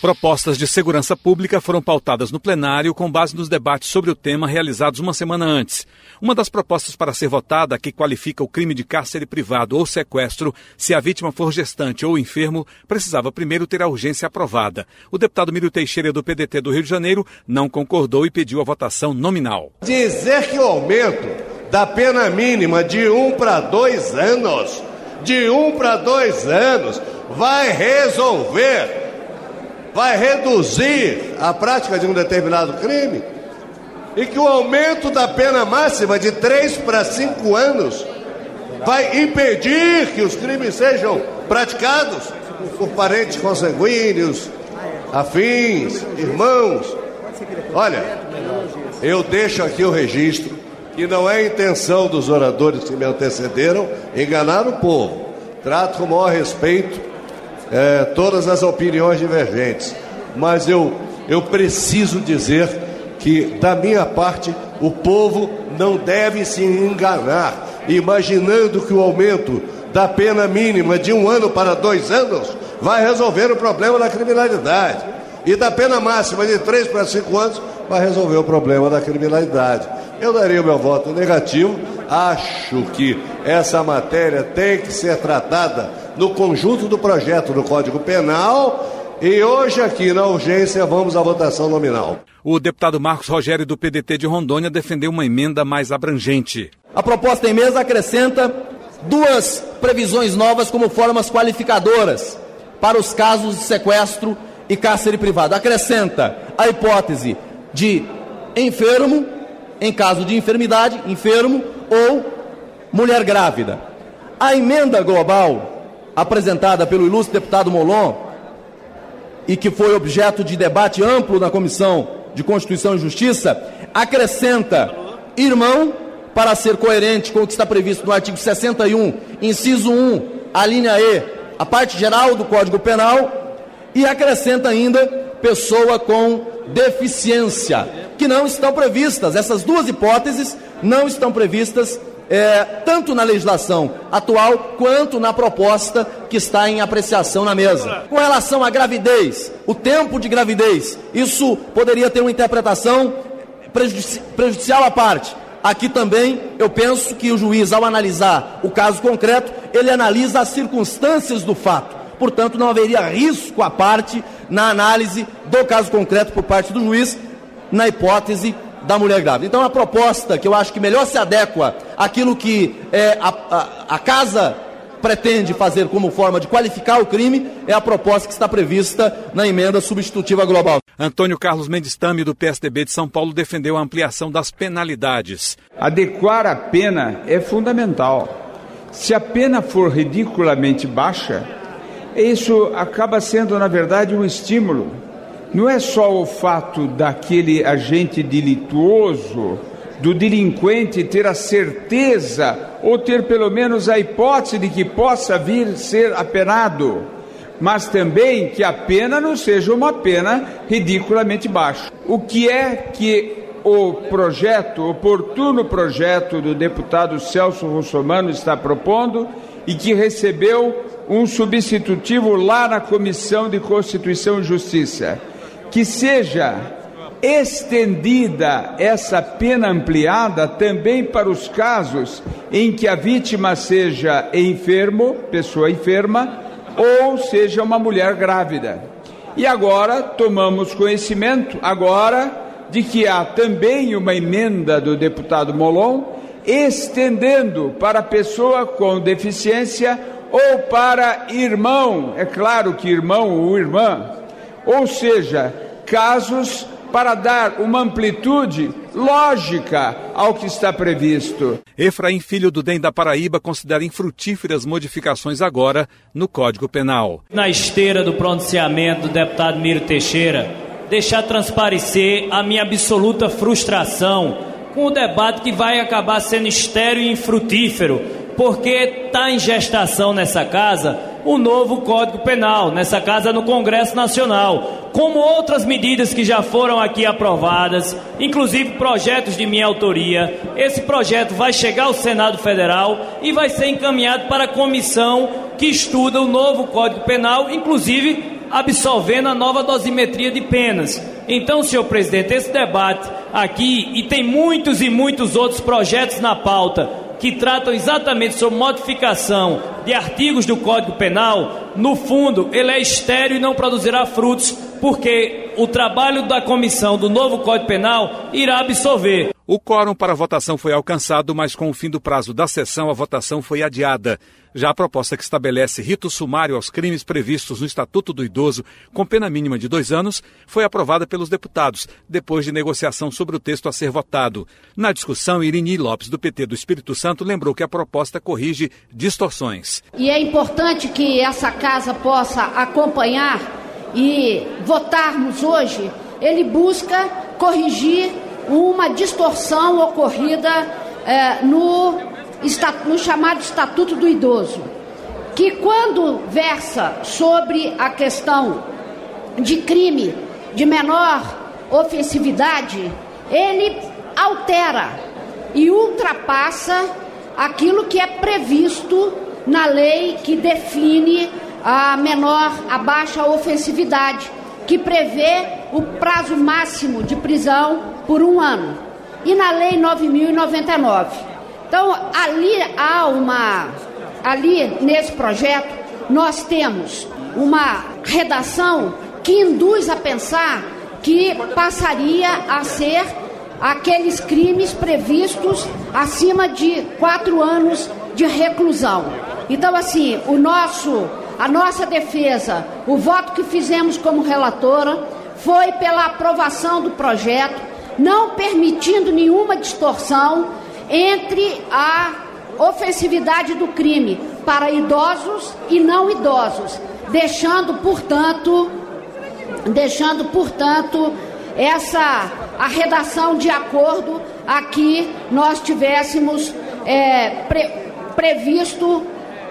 Propostas de segurança pública foram pautadas no plenário com base nos debates sobre o tema realizados uma semana antes. Uma das propostas para ser votada, que qualifica o crime de cárcere privado ou sequestro, se a vítima for gestante ou enfermo, precisava primeiro ter a urgência aprovada. O deputado Mírio Teixeira, do PDT do Rio de Janeiro, não concordou e pediu a votação nominal. Dizer que o aumento da pena mínima de um para dois anos, de um para dois anos, vai resolver vai reduzir a prática de um determinado crime e que o aumento da pena máxima de 3 para 5 anos vai impedir que os crimes sejam praticados por parentes consanguíneos, afins, irmãos. Olha, eu deixo aqui o registro que não é intenção dos oradores que me antecederam enganar o povo. Trato com o maior respeito é, todas as opiniões divergentes, mas eu, eu preciso dizer que, da minha parte, o povo não deve se enganar, imaginando que o aumento da pena mínima de um ano para dois anos vai resolver o problema da criminalidade. E da pena máxima de três para cinco anos vai resolver o problema da criminalidade. Eu daria o meu voto negativo. Acho que essa matéria tem que ser tratada no conjunto do projeto do Código Penal. E hoje, aqui na urgência, vamos à votação nominal. O deputado Marcos Rogério, do PDT de Rondônia, defendeu uma emenda mais abrangente. A proposta em mesa acrescenta duas previsões novas como formas qualificadoras para os casos de sequestro e cárcere privado. Acrescenta a hipótese de enfermo, em caso de enfermidade, enfermo ou mulher grávida. A emenda global apresentada pelo ilustre deputado Molon e que foi objeto de debate amplo na Comissão de Constituição e Justiça, acrescenta irmão para ser coerente com o que está previsto no artigo 61, inciso 1, a linha E, a parte geral do Código Penal, e acrescenta ainda pessoa com deficiência, que não estão previstas. Essas duas hipóteses não estão previstas é, tanto na legislação atual quanto na proposta que está em apreciação na mesa. Com relação à gravidez, o tempo de gravidez, isso poderia ter uma interpretação prejudici prejudicial à parte. Aqui também eu penso que o juiz, ao analisar o caso concreto, ele analisa as circunstâncias do fato. Portanto, não haveria risco à parte na análise do caso concreto por parte do juiz, na hipótese da mulher grávida. Então, a proposta que eu acho que melhor se adequa àquilo que é, a, a, a casa pretende fazer como forma de qualificar o crime é a proposta que está prevista na emenda substitutiva global. Antônio Carlos Mendes Tame, do PSDB de São Paulo, defendeu a ampliação das penalidades. Adequar a pena é fundamental. Se a pena for ridiculamente baixa, isso acaba sendo, na verdade, um estímulo não é só o fato daquele agente delituoso, do delinquente ter a certeza ou ter pelo menos a hipótese de que possa vir ser apenado, mas também que a pena não seja uma pena ridiculamente baixa. O que é que o projeto, oportuno projeto do deputado Celso Russomano está propondo e que recebeu um substitutivo lá na Comissão de Constituição e Justiça? que seja estendida essa pena ampliada também para os casos em que a vítima seja enfermo, pessoa enferma, ou seja uma mulher grávida. E agora tomamos conhecimento agora de que há também uma emenda do deputado Molon estendendo para pessoa com deficiência ou para irmão, é claro que irmão ou irmã, ou seja, casos para dar uma amplitude lógica ao que está previsto. Efraim Filho do DEM da Paraíba considera infrutíferas modificações agora no Código Penal. Na esteira do pronunciamento do deputado Miro Teixeira, deixar transparecer a minha absoluta frustração com o debate que vai acabar sendo estéreo e infrutífero, porque está em gestação nessa casa o novo Código Penal, nessa casa no Congresso Nacional como outras medidas que já foram aqui aprovadas, inclusive projetos de minha autoria. Esse projeto vai chegar ao Senado Federal e vai ser encaminhado para a comissão que estuda o novo Código Penal, inclusive absolvendo a nova dosimetria de penas. Então, senhor presidente, esse debate aqui, e tem muitos e muitos outros projetos na pauta que tratam exatamente sobre modificação de artigos do Código Penal, no fundo, ele é estéreo e não produzirá frutos, porque o trabalho da comissão do novo Código Penal irá absorver. O quórum para a votação foi alcançado, mas com o fim do prazo da sessão, a votação foi adiada. Já a proposta que estabelece rito sumário aos crimes previstos no Estatuto do Idoso, com pena mínima de dois anos, foi aprovada pelos deputados, depois de negociação sobre o texto a ser votado. Na discussão, Irini Lopes, do PT do Espírito Santo, lembrou que a proposta corrige distorções. E é importante que essa casa possa acompanhar e votarmos hoje. Ele busca corrigir uma distorção ocorrida é, no, no chamado Estatuto do Idoso, que quando versa sobre a questão de crime de menor ofensividade, ele altera e ultrapassa aquilo que é previsto na lei que define a menor, a baixa ofensividade, que prevê o prazo máximo de prisão por um ano. E na Lei 9.099. Então, ali há uma. Ali nesse projeto, nós temos uma redação que induz a pensar que passaria a ser aqueles crimes previstos acima de quatro anos de reclusão. Então, assim, o nosso, a nossa defesa, o voto que fizemos como relatora foi pela aprovação do projeto não permitindo nenhuma distorção entre a ofensividade do crime para idosos e não idosos, deixando, portanto, deixando, portanto, essa a redação de acordo a que nós tivéssemos é, pre, previsto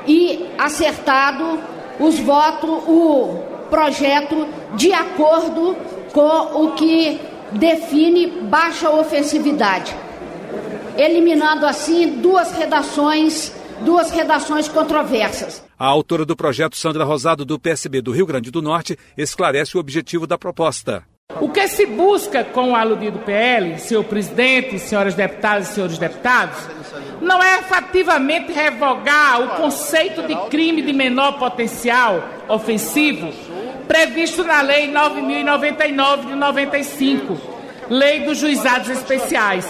e acertado os votos, o projeto de acordo com o que define baixa ofensividade, eliminando assim duas redações, duas redações controversas. A autora do projeto, Sandra Rosado, do PSB do Rio Grande do Norte, esclarece o objetivo da proposta. O que se busca com o aludido PL, senhor presidente, senhoras deputadas e senhores deputados, não é efetivamente revogar o conceito de crime de menor potencial ofensivo previsto na Lei 9.099 de 95, Lei dos Juizados Especiais,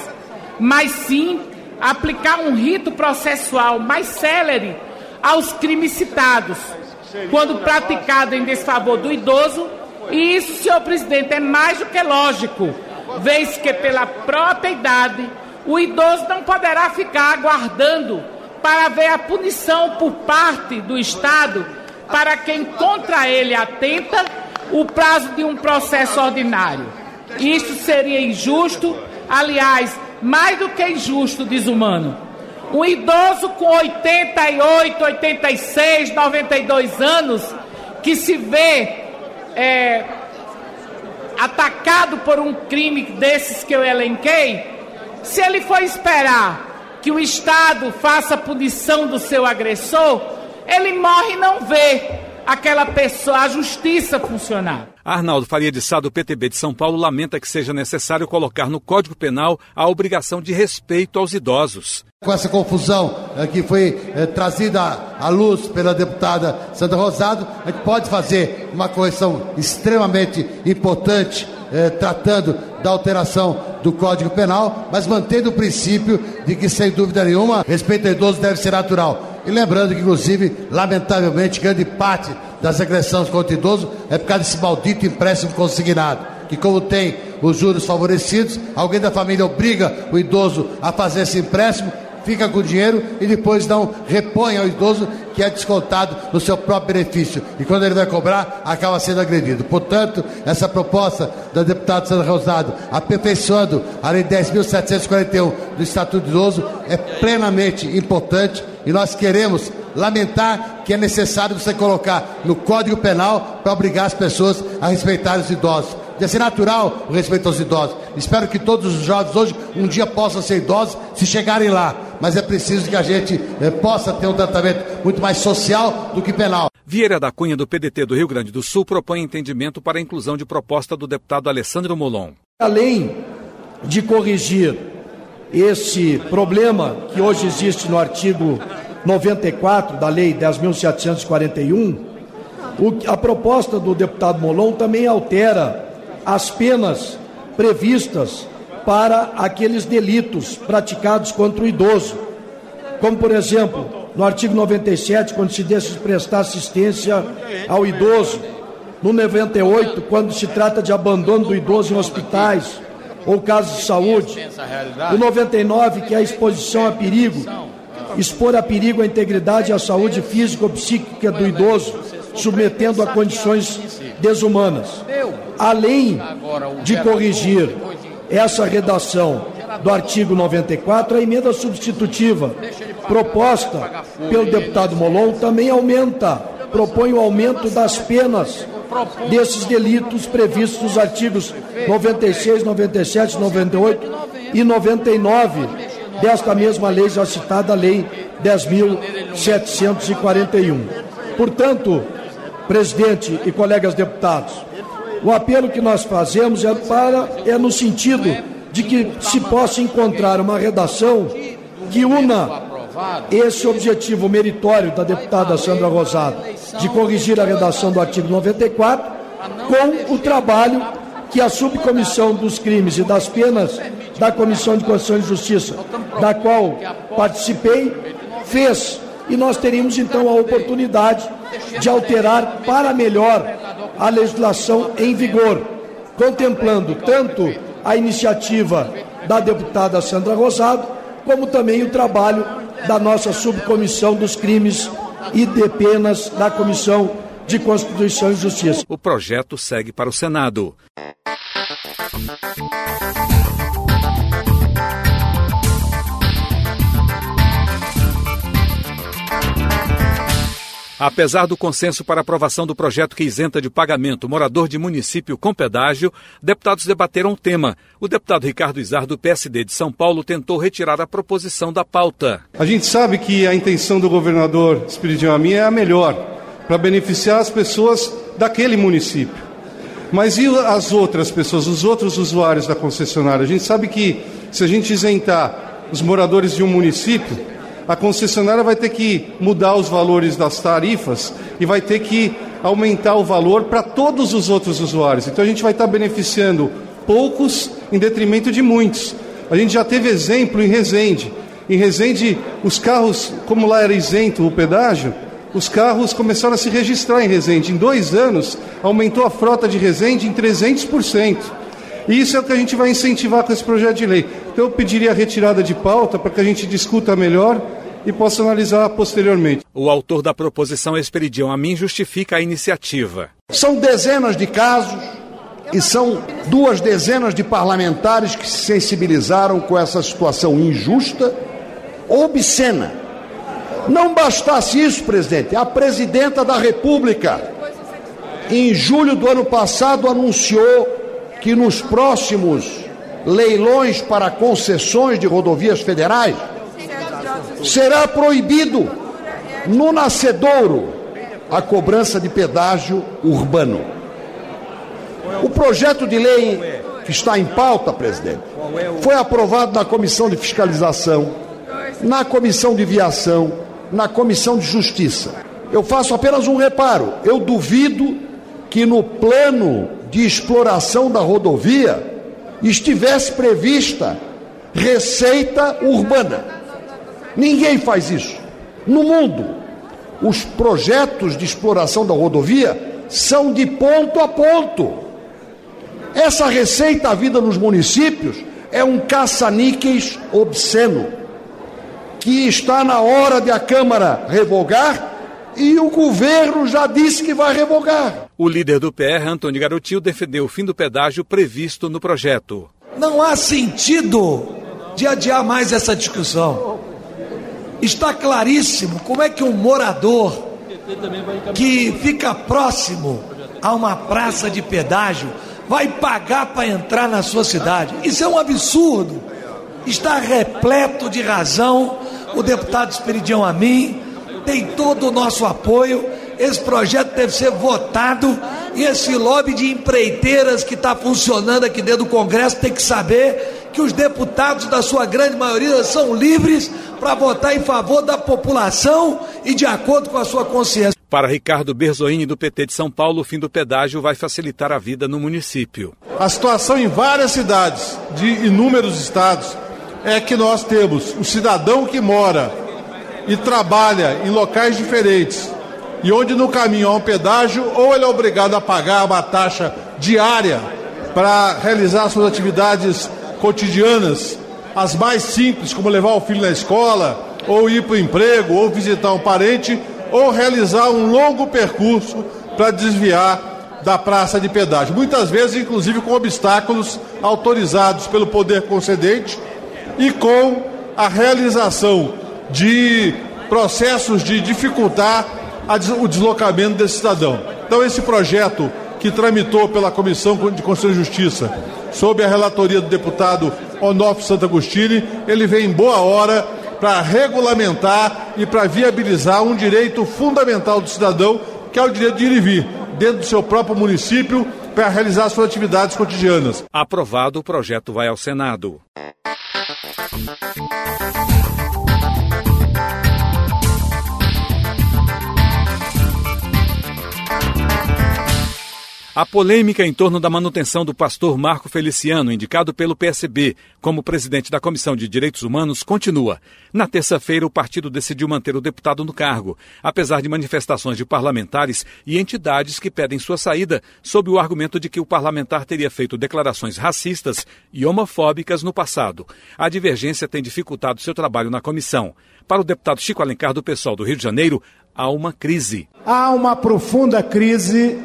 mas sim aplicar um rito processual mais célere aos crimes citados, quando praticado em desfavor do idoso, e isso, senhor presidente, é mais do que lógico, vez que pela própria idade o idoso não poderá ficar aguardando para ver a punição por parte do Estado para quem contra ele atenta o prazo de um processo ordinário. Isso seria injusto, aliás, mais do que injusto, desumano. Um idoso com 88, 86, 92 anos que se vê é, atacado por um crime desses que eu elenquei, se ele for esperar que o Estado faça punição do seu agressor, ele morre e não vê aquela pessoa, a justiça funcionar. Arnaldo Faria de Sá, do PTB de São Paulo, lamenta que seja necessário colocar no Código Penal a obrigação de respeito aos idosos. Com essa confusão é, que foi é, trazida à luz pela deputada Sandra Rosado, a gente pode fazer uma correção extremamente importante, é, tratando da alteração do Código Penal, mas mantendo o princípio de que, sem dúvida nenhuma, respeito ao idoso deve ser natural. E lembrando que, inclusive, lamentavelmente, grande parte das agressões contra o idoso é por causa desse maldito empréstimo consignado. Que, como tem os juros favorecidos, alguém da família obriga o idoso a fazer esse empréstimo, fica com o dinheiro e depois não repõe ao idoso que é descontado no seu próprio benefício. E quando ele vai cobrar, acaba sendo agredido. Portanto, essa proposta da deputada Sandra Rosado, aperfeiçoando a Lei 10.741 do Estatuto do Idoso, é plenamente importante E nós queremos lamentar que é necessário você colocar no Código Penal para obrigar as pessoas a respeitar os idosos. Deve ser natural o respeito aos idosos. Espero que todos os jovens hoje um dia possam ser idosos se chegarem lá. Mas é preciso que a gente eh, possa ter um tratamento muito mais social do que penal. Vieira da Cunha, do PDT do Rio Grande do Sul, propõe entendimento para a inclusão de proposta do deputado Alessandro Molon. Além de corrigir esse problema que hoje existe no artigo 94 da Lei 10.741, a proposta do deputado Molon também altera as penas previstas para aqueles delitos praticados contra o idoso. Como, por exemplo, no artigo 97, quando se deixa de prestar assistência ao idoso. No 98, quando se trata de abandono do idoso em hospitais ou casos de saúde. O 99, que é a exposição a perigo, expor a perigo a integridade e a saúde física ou psíquica do idoso, submetendo a condições desumanas. Além de corrigir essa redação do artigo 94, a emenda substitutiva proposta pelo deputado Molon também aumenta, propõe o aumento das penas desses delitos previstos nos artigos 96, 97, 98 e 99 desta mesma lei já citada, Lei 10.741. Portanto, presidente e colegas deputados, o apelo que nós fazemos é, para, é no sentido de que se possa encontrar uma redação que una esse objetivo meritório da deputada Sandra Rosado de corrigir a redação do artigo 94 com o trabalho que a subcomissão dos crimes e das penas da Comissão de Constituição e Justiça, da qual participei, fez. E nós teríamos então a oportunidade de alterar para melhor a legislação em vigor, contemplando tanto a iniciativa da deputada Sandra Rosado, como também o trabalho da nossa subcomissão dos crimes e de penas da Comissão de Constituição e Justiça. O projeto segue para o Senado. Apesar do consenso para aprovação do projeto que isenta de pagamento morador de município com pedágio, deputados debateram o tema. O deputado Ricardo Izar, do PSD de São Paulo, tentou retirar a proposição da pauta. A gente sabe que a intenção do governador Espírito Amin é a melhor, para beneficiar as pessoas daquele município. Mas e as outras pessoas, os outros usuários da concessionária? A gente sabe que se a gente isentar os moradores de um município, a concessionária vai ter que mudar os valores das tarifas e vai ter que aumentar o valor para todos os outros usuários. Então a gente vai estar beneficiando poucos em detrimento de muitos. A gente já teve exemplo em Resende. Em Resende, os carros, como lá era isento o pedágio, os carros começaram a se registrar em Resende. Em dois anos, aumentou a frota de Resende em 300%. E isso é o que a gente vai incentivar com esse projeto de lei. Então eu pediria a retirada de pauta para que a gente discuta melhor e possa analisar posteriormente. O autor da proposição, Esperidião Amin, justifica a iniciativa. São dezenas de casos e são duas dezenas de parlamentares que se sensibilizaram com essa situação injusta, obscena. Não bastasse isso, presidente, a presidenta da República, em julho do ano passado, anunciou que nos próximos leilões para concessões de rodovias federais, será proibido no nascedouro a cobrança de pedágio urbano. O projeto de lei que está em pauta, presidente, foi aprovado na Comissão de Fiscalização, na Comissão de Viação, na Comissão de Justiça. Eu faço apenas um reparo. Eu duvido que no plano de exploração da rodovia estivesse prevista receita urbana. Ninguém faz isso. No mundo, os projetos de exploração da rodovia são de ponto a ponto. Essa receita vida nos municípios é um caça-níqueis obsceno, que está na hora de a Câmara revogar e o governo já disse que vai revogar. O líder do PR, Antônio Garotinho, defendeu o fim do pedágio previsto no projeto. Não há sentido de adiar mais essa discussão. Está claríssimo como é que um morador que fica próximo a uma praça de pedágio vai pagar para entrar na sua cidade. Isso é um absurdo. Está repleto de razão o deputado Esperidião a mim, tem todo o nosso apoio. Esse projeto deve ser votado e esse lobby de empreiteiras que está funcionando aqui dentro do Congresso tem que saber que os deputados, da sua grande maioria, são livres para votar em favor da população e de acordo com a sua consciência. Para Ricardo Berzoini, do PT de São Paulo, o fim do pedágio vai facilitar a vida no município. A situação em várias cidades de inúmeros estados é que nós temos o cidadão que mora e trabalha em locais diferentes e onde no caminho há um pedágio, ou ele é obrigado a pagar uma taxa diária para realizar suas atividades cotidianas, as mais simples, como levar o filho na escola, ou ir para o emprego, ou visitar um parente, ou realizar um longo percurso para desviar da praça de pedágio. Muitas vezes, inclusive, com obstáculos autorizados pelo poder concedente e com a realização de processos de dificultar o deslocamento desse cidadão. Então, esse projeto que tramitou pela Comissão de Constituição e Justiça, sob a relatoria do deputado Onofre Santa Agostini, ele vem em boa hora para regulamentar e para viabilizar um direito fundamental do cidadão, que é o direito de ir e vir dentro do seu próprio município para realizar suas atividades cotidianas. Aprovado, o projeto vai ao Senado. A polêmica em torno da manutenção do pastor Marco Feliciano, indicado pelo PSB como presidente da Comissão de Direitos Humanos, continua. Na terça-feira, o partido decidiu manter o deputado no cargo, apesar de manifestações de parlamentares e entidades que pedem sua saída, sob o argumento de que o parlamentar teria feito declarações racistas e homofóbicas no passado. A divergência tem dificultado seu trabalho na comissão. Para o deputado Chico Alencar, do PSOL do Rio de Janeiro, há uma crise. Há uma profunda crise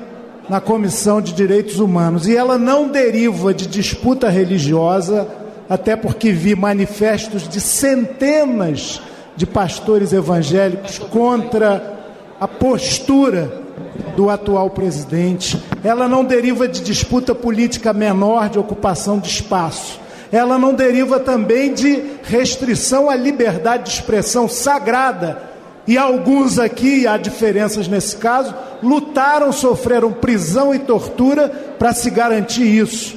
na Comissão de Direitos Humanos e ela não deriva de disputa religiosa, até porque vi manifestos de centenas de pastores evangélicos contra a postura do atual presidente. Ela não deriva de disputa política menor de ocupação de espaço. Ela não deriva também de restrição à liberdade de expressão sagrada e alguns aqui, há diferenças nesse caso, lutaram, sofreram prisão e tortura para se garantir isso.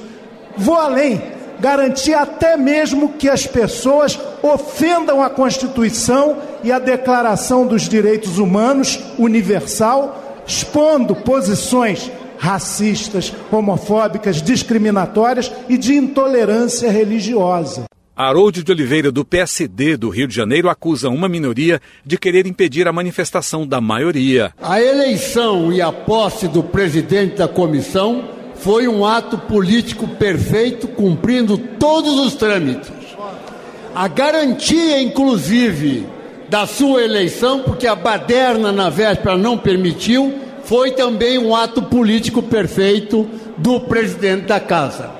Vou além, garantir até mesmo que as pessoas ofendam a Constituição e a Declaração dos Direitos Humanos Universal, expondo posições racistas, homofóbicas, discriminatórias e de intolerância religiosa. Harold de Oliveira, do PSD do Rio de Janeiro, acusa uma minoria de querer impedir a manifestação da maioria. A eleição e a posse do presidente da comissão foi um ato político perfeito, cumprindo todos os trâmites. A garantia, inclusive, da sua eleição, porque a baderna na véspera não permitiu, foi também um ato político perfeito do presidente da casa.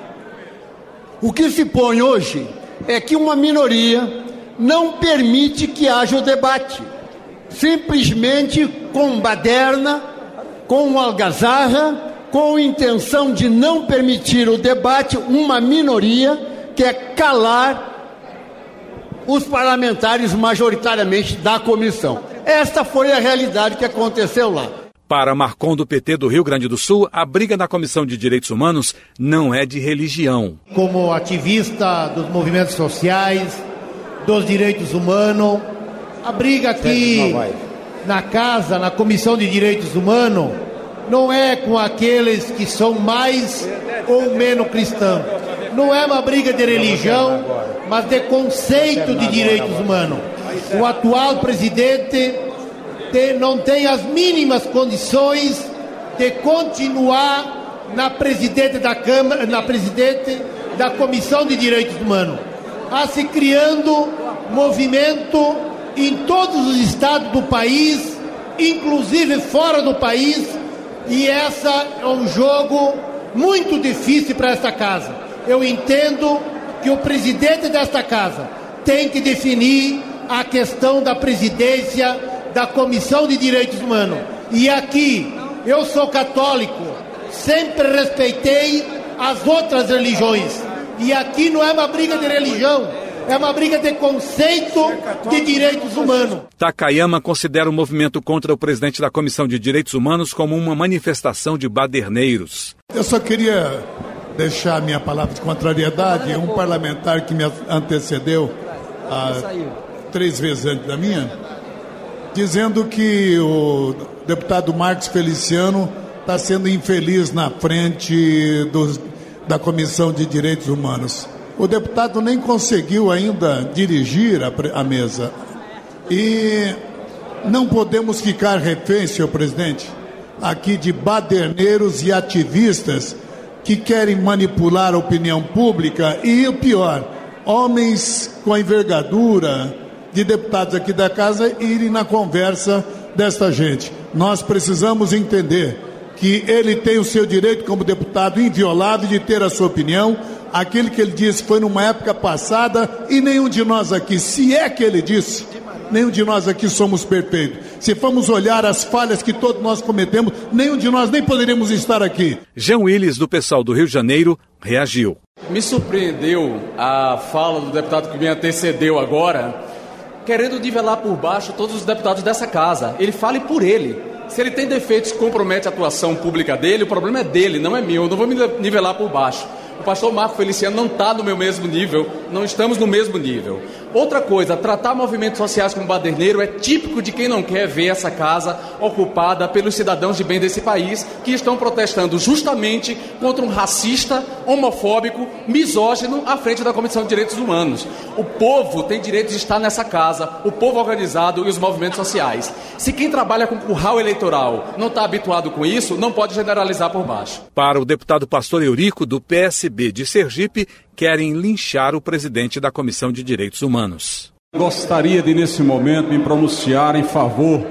O que se põe hoje é que uma minoria não permite que haja o debate. Simplesmente com baderna, com algazarra, com intenção de não permitir o debate, uma minoria quer calar os parlamentares majoritariamente da comissão. Esta foi a realidade que aconteceu lá. Para Marcon do PT do Rio Grande do Sul, a briga na Comissão de Direitos Humanos não é de religião. Como ativista dos movimentos sociais, dos direitos humanos, a briga aqui na casa, na Comissão de Direitos Humanos, não é com aqueles que são mais ou menos cristãos. Não é uma briga de religião, mas de conceito de direitos humanos. O atual presidente não tem as mínimas condições de continuar na presidente da Câmara, na presidente da Comissão de Direitos Humanos. Há se criando movimento em todos os estados do país, inclusive fora do país, e essa é um jogo muito difícil para esta casa. Eu entendo que o presidente desta casa tem que definir a questão da presidência da Comissão de Direitos Humanos. E aqui, eu sou católico, sempre respeitei as outras religiões. E aqui não é uma briga de religião, é uma briga de conceito de direitos humanos. Takayama considera o movimento contra o presidente da Comissão de Direitos Humanos como uma manifestação de baderneiros. Eu só queria deixar minha palavra de contrariedade. Um parlamentar que me antecedeu há três vezes antes da minha, dizendo que o deputado Marcos Feliciano está sendo infeliz na frente da Comissão de Direitos Humanos. O deputado nem conseguiu ainda dirigir a, a mesa. E não podemos ficar reféns, senhor presidente, aqui de baderneiros e ativistas que querem manipular a opinião pública e o pior, homens com a envergadura de deputados aqui da casa irem na conversa desta gente. Nós precisamos entender que ele tem o seu direito como deputado inviolável de ter a sua opinião. Aquilo que ele disse foi numa época passada e nenhum de nós aqui, se é que ele disse, nenhum de nós aqui somos perfeitos. Se formos olhar as falhas que todos nós cometemos, nenhum de nós nem poderíamos estar aqui. Jean Willis, do pessoal do Rio de Janeiro, reagiu. Me surpreendeu a fala do deputado que me antecedeu agora, querendo nivelar por baixo todos os deputados dessa casa. Ele fale por ele. Se ele tem defeitos que comprometem a atuação pública dele, o problema é dele, não é meu. Eu não vou me nivelar por baixo. O pastor Marco Feliciano não está no meu mesmo nível, não estamos no mesmo nível. Outra coisa, tratar movimentos sociais como baderneiro é típico de quem não quer ver essa casa ocupada pelos cidadãos de bem desse país que estão protestando justamente contra um racista, homofóbico, misógino à frente da Comissão de Direitos Humanos. O povo tem direito de estar nessa casa, o povo organizado e os movimentos sociais. Se quem trabalha com curral eleitoral não está habituado com isso, não pode generalizar por baixo. Para o deputado pastor Eurico, do PSB de Sergipe, querem linchar o presidente da Comissão de Direitos Humanos. Gostaria de, nesse momento, me pronunciar em favor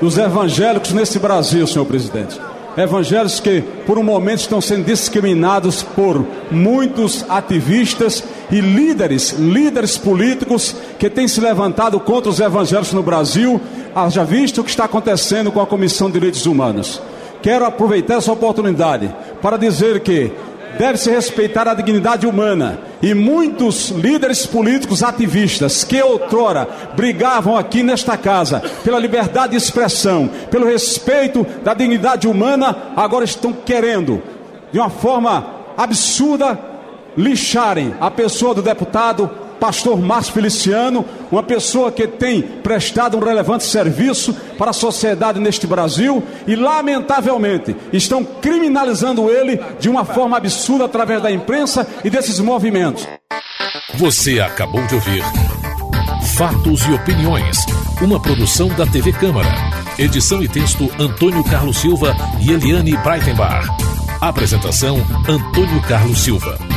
dos evangélicos nesse Brasil, senhor presidente. Evangélicos que, por um momento, estão sendo discriminados por muitos ativistas e líderes, líderes políticos que têm se levantado contra os evangélicos no Brasil, haja visto o que está acontecendo com a Comissão de Direitos Humanos. Quero aproveitar essa oportunidade para dizer que deve-se respeitar a dignidade humana. E muitos líderes políticos ativistas que outrora brigavam aqui nesta casa pela liberdade de expressão, pelo respeito da dignidade humana, agora estão querendo, de uma forma absurda, lixarem a pessoa do deputado pastor Márcio Feliciano, uma pessoa que tem prestado um relevante serviço para a sociedade neste Brasil e, lamentavelmente, estão criminalizando ele de uma forma absurda através da imprensa e desses movimentos. Você acabou de ouvir Fatos e Opiniões, uma produção da TV Câmara. Edição e texto Antônio Carlos Silva e Eliane Breitenbach. Apresentação Antônio Carlos Silva.